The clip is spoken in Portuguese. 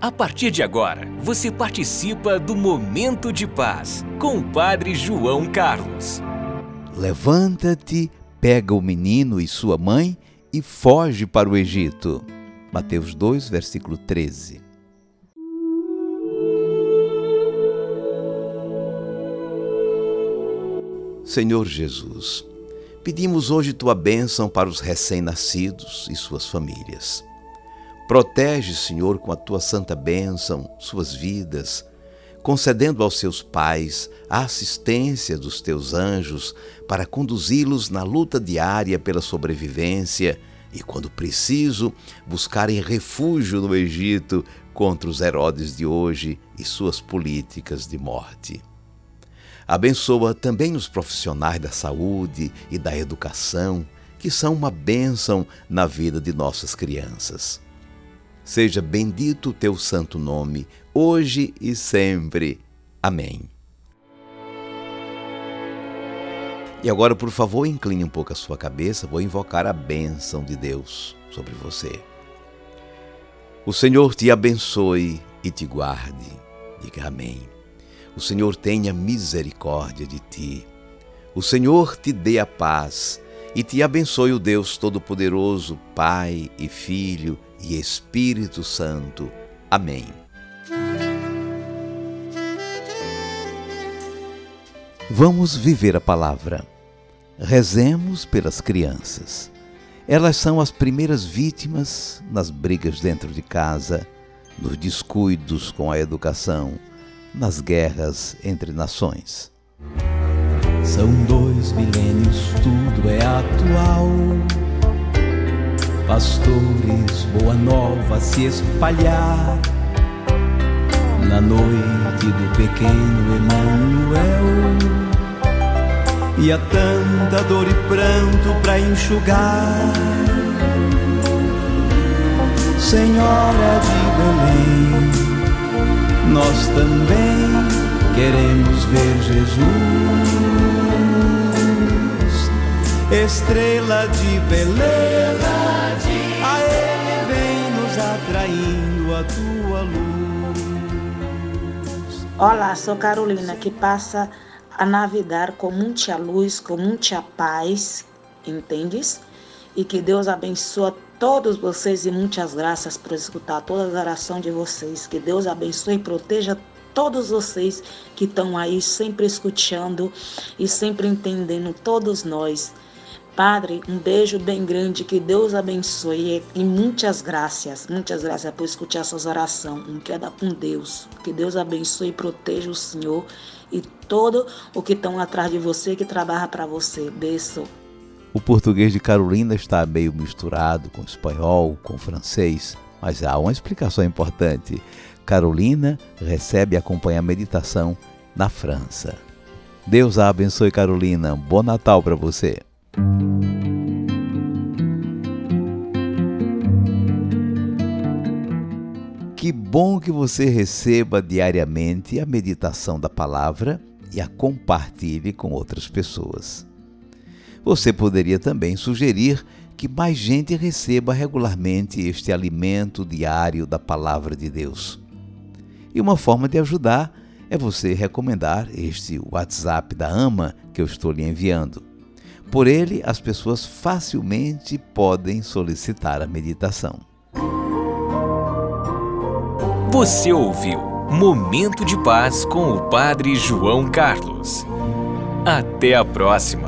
A partir de agora, você participa do Momento de Paz com o Padre João Carlos. Levanta-te, pega o menino e sua mãe e foge para o Egito. Mateus 2, versículo 13. Senhor Jesus, pedimos hoje tua bênção para os recém-nascidos e suas famílias. Protege, Senhor, com a tua santa bênção suas vidas, concedendo aos seus pais a assistência dos teus anjos para conduzi-los na luta diária pela sobrevivência e, quando preciso, buscarem refúgio no Egito contra os Herodes de hoje e suas políticas de morte. Abençoa também os profissionais da saúde e da educação, que são uma bênção na vida de nossas crianças. Seja bendito o teu santo nome, hoje e sempre. Amém. E agora, por favor, incline um pouco a sua cabeça, vou invocar a bênção de Deus sobre você. O Senhor te abençoe e te guarde. Diga amém. O Senhor tenha misericórdia de ti. O Senhor te dê a paz e te abençoe o Deus Todo-Poderoso, Pai e Filho e Espírito Santo. Amém. Vamos viver a palavra. Rezemos pelas crianças. Elas são as primeiras vítimas nas brigas dentro de casa, nos descuidos com a educação, nas guerras entre nações. São dois milênios, tudo é atual. Pastores, boa nova se espalhar. Na noite do pequeno Emanuel. E há tanta dor e pranto para enxugar. Senhora de Belém nós também queremos ver Jesus, estrela de beleza. A Ele vem nos atraindo a tua luz. Olá, sou Carolina que passa a navegar com muita luz, com muita paz, entendes? E que Deus abençoe todos vocês e muitas graças por escutar toda a oração de vocês. Que Deus abençoe e proteja todos vocês que estão aí sempre escutando e sempre entendendo, todos nós. Padre, um beijo bem grande, que Deus abençoe e muitas graças, muitas graças por escutar essas orações. Um queda com Deus. Que Deus abençoe e proteja o Senhor e todo o que estão atrás de você, que trabalha para você. Beijo. O português de Carolina está meio misturado com espanhol, com francês, mas há uma explicação importante. Carolina recebe e acompanha a meditação na França. Deus a abençoe, Carolina. Bom Natal para você. Que bom que você receba diariamente a meditação da palavra e a compartilhe com outras pessoas. Você poderia também sugerir que mais gente receba regularmente este alimento diário da Palavra de Deus. E uma forma de ajudar é você recomendar este WhatsApp da AMA que eu estou lhe enviando. Por ele, as pessoas facilmente podem solicitar a meditação. Você ouviu Momento de Paz com o Padre João Carlos. Até a próxima!